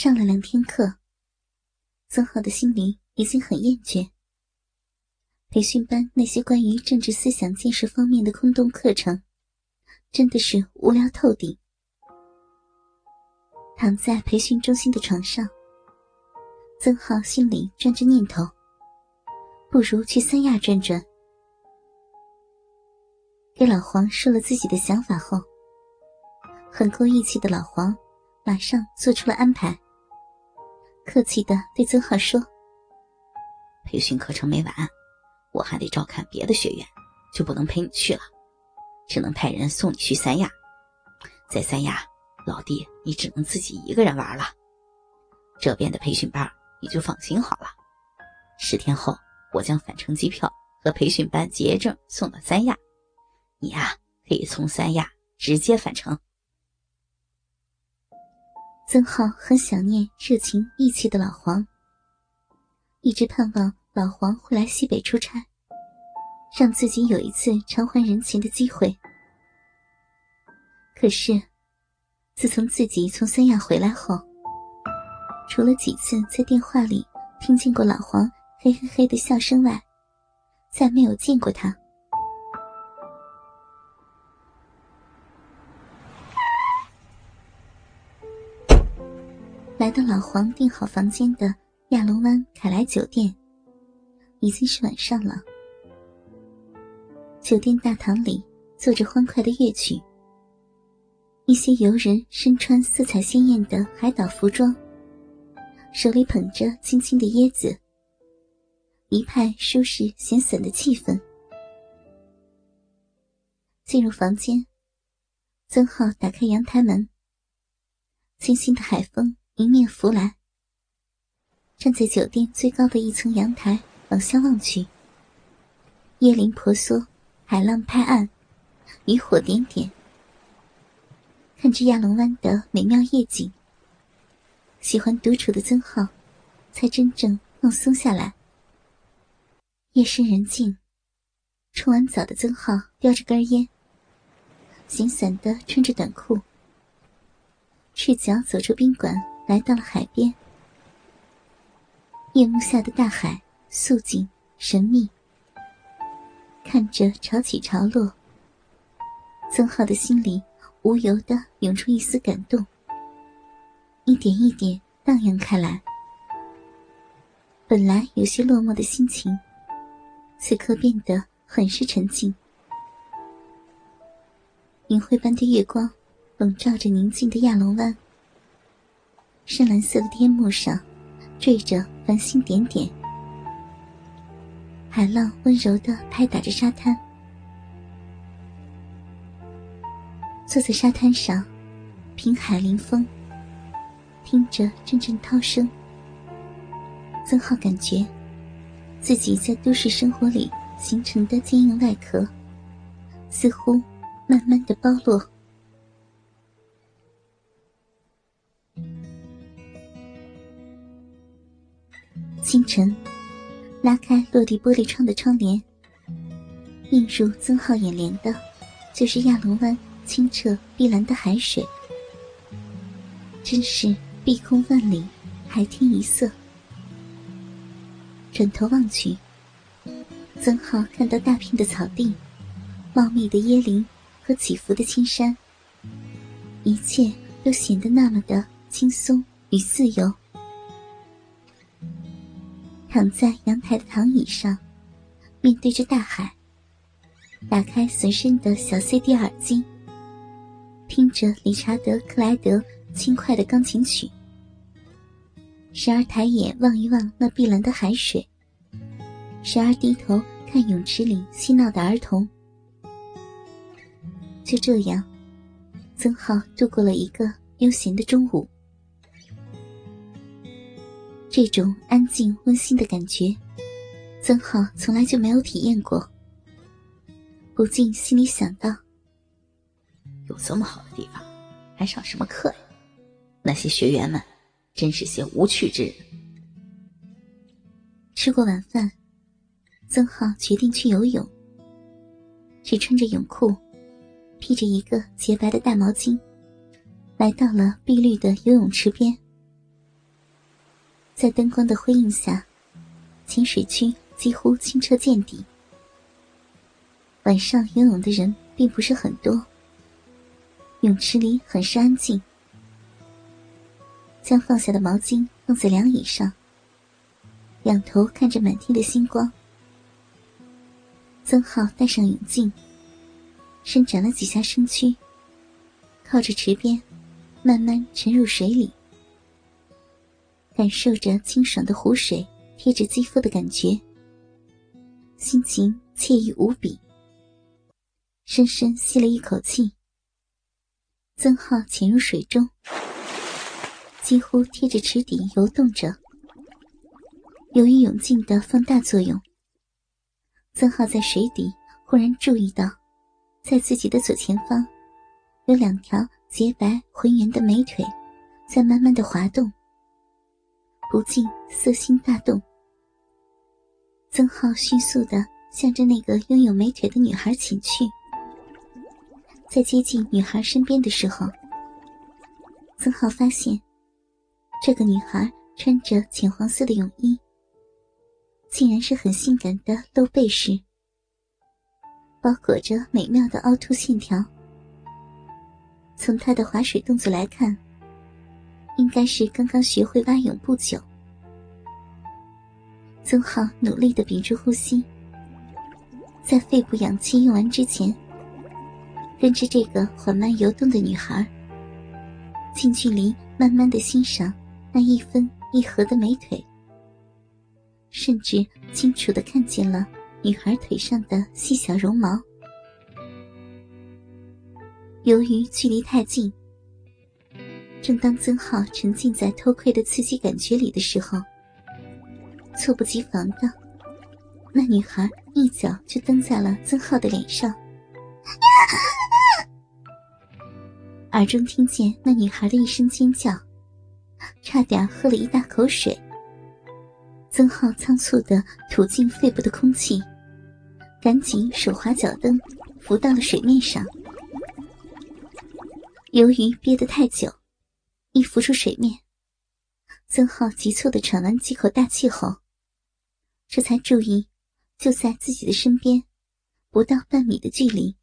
上了两天课，曾浩的心里已经很厌倦。培训班那些关于政治思想建设方面的空洞课程，真的是无聊透顶。躺在培训中心的床上，曾浩心里转着念头：不如去三亚转转。给老黄说了自己的想法后，很够义气的老黄马上做出了安排。客气的对曾浩说：“培训课程没完，我还得照看别的学员，就不能陪你去了，只能派人送你去三亚。在三亚，老弟你只能自己一个人玩了。这边的培训班你就放心好了。十天后，我将返程机票和培训班结业证送到三亚，你呀可以从三亚直接返程。”曾浩很想念热情义气的老黄，一直盼望老黄会来西北出差，让自己有一次偿还人情的机会。可是，自从自己从三亚回来后，除了几次在电话里听见过老黄嘿嘿嘿的笑声外，再没有见过他。来到老黄订好房间的亚龙湾凯莱酒店，已经是晚上了。酒店大堂里奏着欢快的乐曲，一些游人身穿色彩鲜艳的海岛服装，手里捧着青青的椰子，一派舒适闲散的气氛。进入房间，曾浩打开阳台门，清新的海风。迎面拂来，站在酒店最高的一层阳台，往下望去。椰林婆娑，海浪拍岸，渔火点点。看着亚龙湾的美妙夜景，喜欢独处的曾浩，才真正放松下来。夜深人静，冲完澡的曾浩叼着根烟，闲散的穿着短裤，赤脚走出宾馆。来到了海边，夜幕下的大海肃静神秘。看着潮起潮落，曾浩的心里无由的涌出一丝感动，一点一点荡漾开来。本来有些落寞的心情，此刻变得很是沉静。银灰般的月光笼罩着宁静的亚龙湾。深蓝色的天幕上，缀着繁星点点。海浪温柔的拍打着沙滩。坐在沙滩上，凭海临风，听着阵阵涛声。曾浩感觉，自己在都市生活里形成的坚硬外壳，似乎慢慢的剥落。清晨，拉开落地玻璃窗的窗帘，映入曾浩眼帘的，就是亚龙湾清澈碧蓝的海水，真是碧空万里，海天一色。转头望去，曾浩看到大片的草地、茂密的椰林和起伏的青山，一切都显得那么的轻松与自由。躺在阳台的躺椅上，面对着大海。打开随身的小 CD 耳机，听着理查德·克莱德轻快的钢琴曲。时而抬眼望一望那碧蓝的海水，时而低头看泳池里嬉闹的儿童。就这样，曾浩度过了一个悠闲的中午。这种安静温馨的感觉，曾浩从来就没有体验过。不禁心里想到：有这么好的地方，还上什么课呀？那些学员们真是些无趣之人。吃过晚饭，曾浩决定去游泳。只穿着泳裤，披着一个洁白的大毛巾，来到了碧绿的游泳池边。在灯光的辉映下，浅水区几乎清澈见底。晚上游泳的人并不是很多，泳池里很是安静。将放下的毛巾放在凉椅上，仰头看着满天的星光。曾浩戴上泳镜，伸展了几下身躯，靠着池边，慢慢沉入水里，感受着清爽的湖水贴着肌肤的感觉，心情惬意无比。深深吸了一口气，曾浩潜入水中，几乎贴着池底游动着。由于泳镜的放大作用。曾浩在水底忽然注意到，在自己的左前方，有两条洁白浑圆的美腿，在慢慢的滑动。不禁色心大动。曾浩迅速的向着那个拥有美腿的女孩请去。在接近女孩身边的时候，曾浩发现，这个女孩穿着浅黄色的泳衣。竟然是很性感的露背式，包裹着美妙的凹凸线条。从她的划水动作来看，应该是刚刚学会蛙泳不久。曾浩努力的屏住呼吸，在肺部氧气用完之前，跟着这个缓慢游动的女孩，近距离慢慢的欣赏那一分一合的美腿。甚至清楚的看见了女孩腿上的细小绒毛。由于距离太近，正当曾浩沉浸在偷窥的刺激感觉里的时候，猝不及防的，那女孩一脚就蹬在了曾浩的脸上，耳中听见那女孩的一声尖叫，差点喝了一大口水。曾浩仓促的吐进肺部的空气，赶紧手滑脚蹬，浮到了水面上。由于憋得太久，一浮出水面，曾浩急促的喘完几口大气后，这才注意，就在自己的身边，不到半米的距离，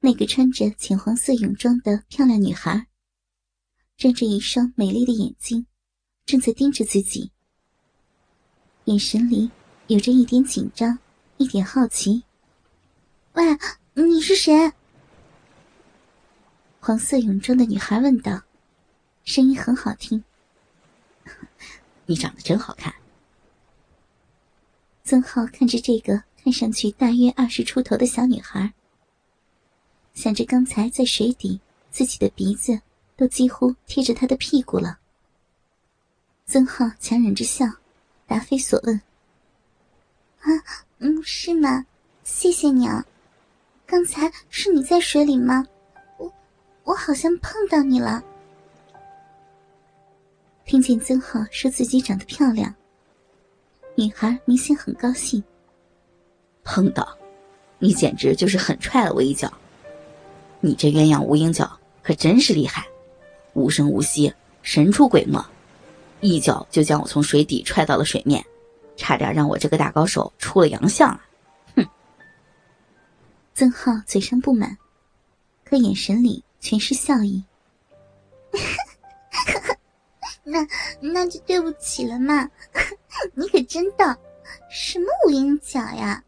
那个穿着浅黄色泳装的漂亮女孩，睁着一双美丽的眼睛，正在盯着自己。眼神里有着一点紧张，一点好奇。喂，你是谁？黄色泳装的女孩问道，声音很好听。你长得真好看。曾浩看着这个看上去大约二十出头的小女孩，想着刚才在水底，自己的鼻子都几乎贴着她的屁股了。曾浩强忍着笑。答非所问。啊，嗯，是吗？谢谢你啊。刚才是你在水里吗？我，我好像碰到你了。听见曾浩说自己长得漂亮，女孩明显很高兴。碰到，你简直就是狠踹了我一脚。你这鸳鸯无影脚可真是厉害，无声无息，神出鬼没。一脚就将我从水底踹到了水面，差点让我这个大高手出了洋相啊！哼！曾浩嘴上不满，可眼神里全是笑意。那那就对不起了嘛！你可真逗，什么无影脚呀？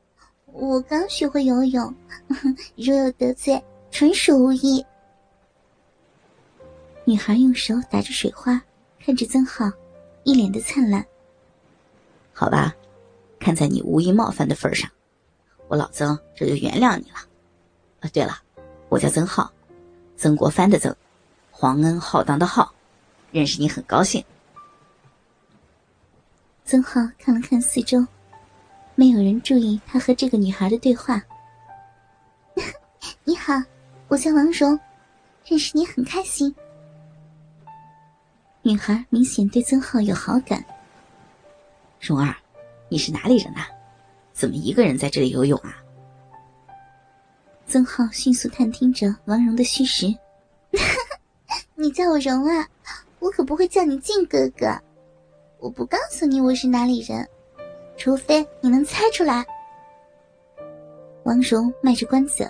我刚学会游泳，若有得罪，纯属无意。女孩用手打着水花，看着曾浩。一脸的灿烂。好吧，看在你无意冒犯的份上，我老曾这就原谅你了。啊，对了，我叫曾浩，曾国藩的曾，皇恩浩荡的浩，认识你很高兴。曾浩看了看四周，没有人注意他和这个女孩的对话。你好，我叫王蓉，认识你很开心。女孩明显对曾浩有好感。蓉儿，你是哪里人啊？怎么一个人在这里游泳啊？曾浩迅速探听着王蓉的虚实。你叫我蓉啊，我可不会叫你靖哥哥。我不告诉你我是哪里人，除非你能猜出来。王蓉卖着关子。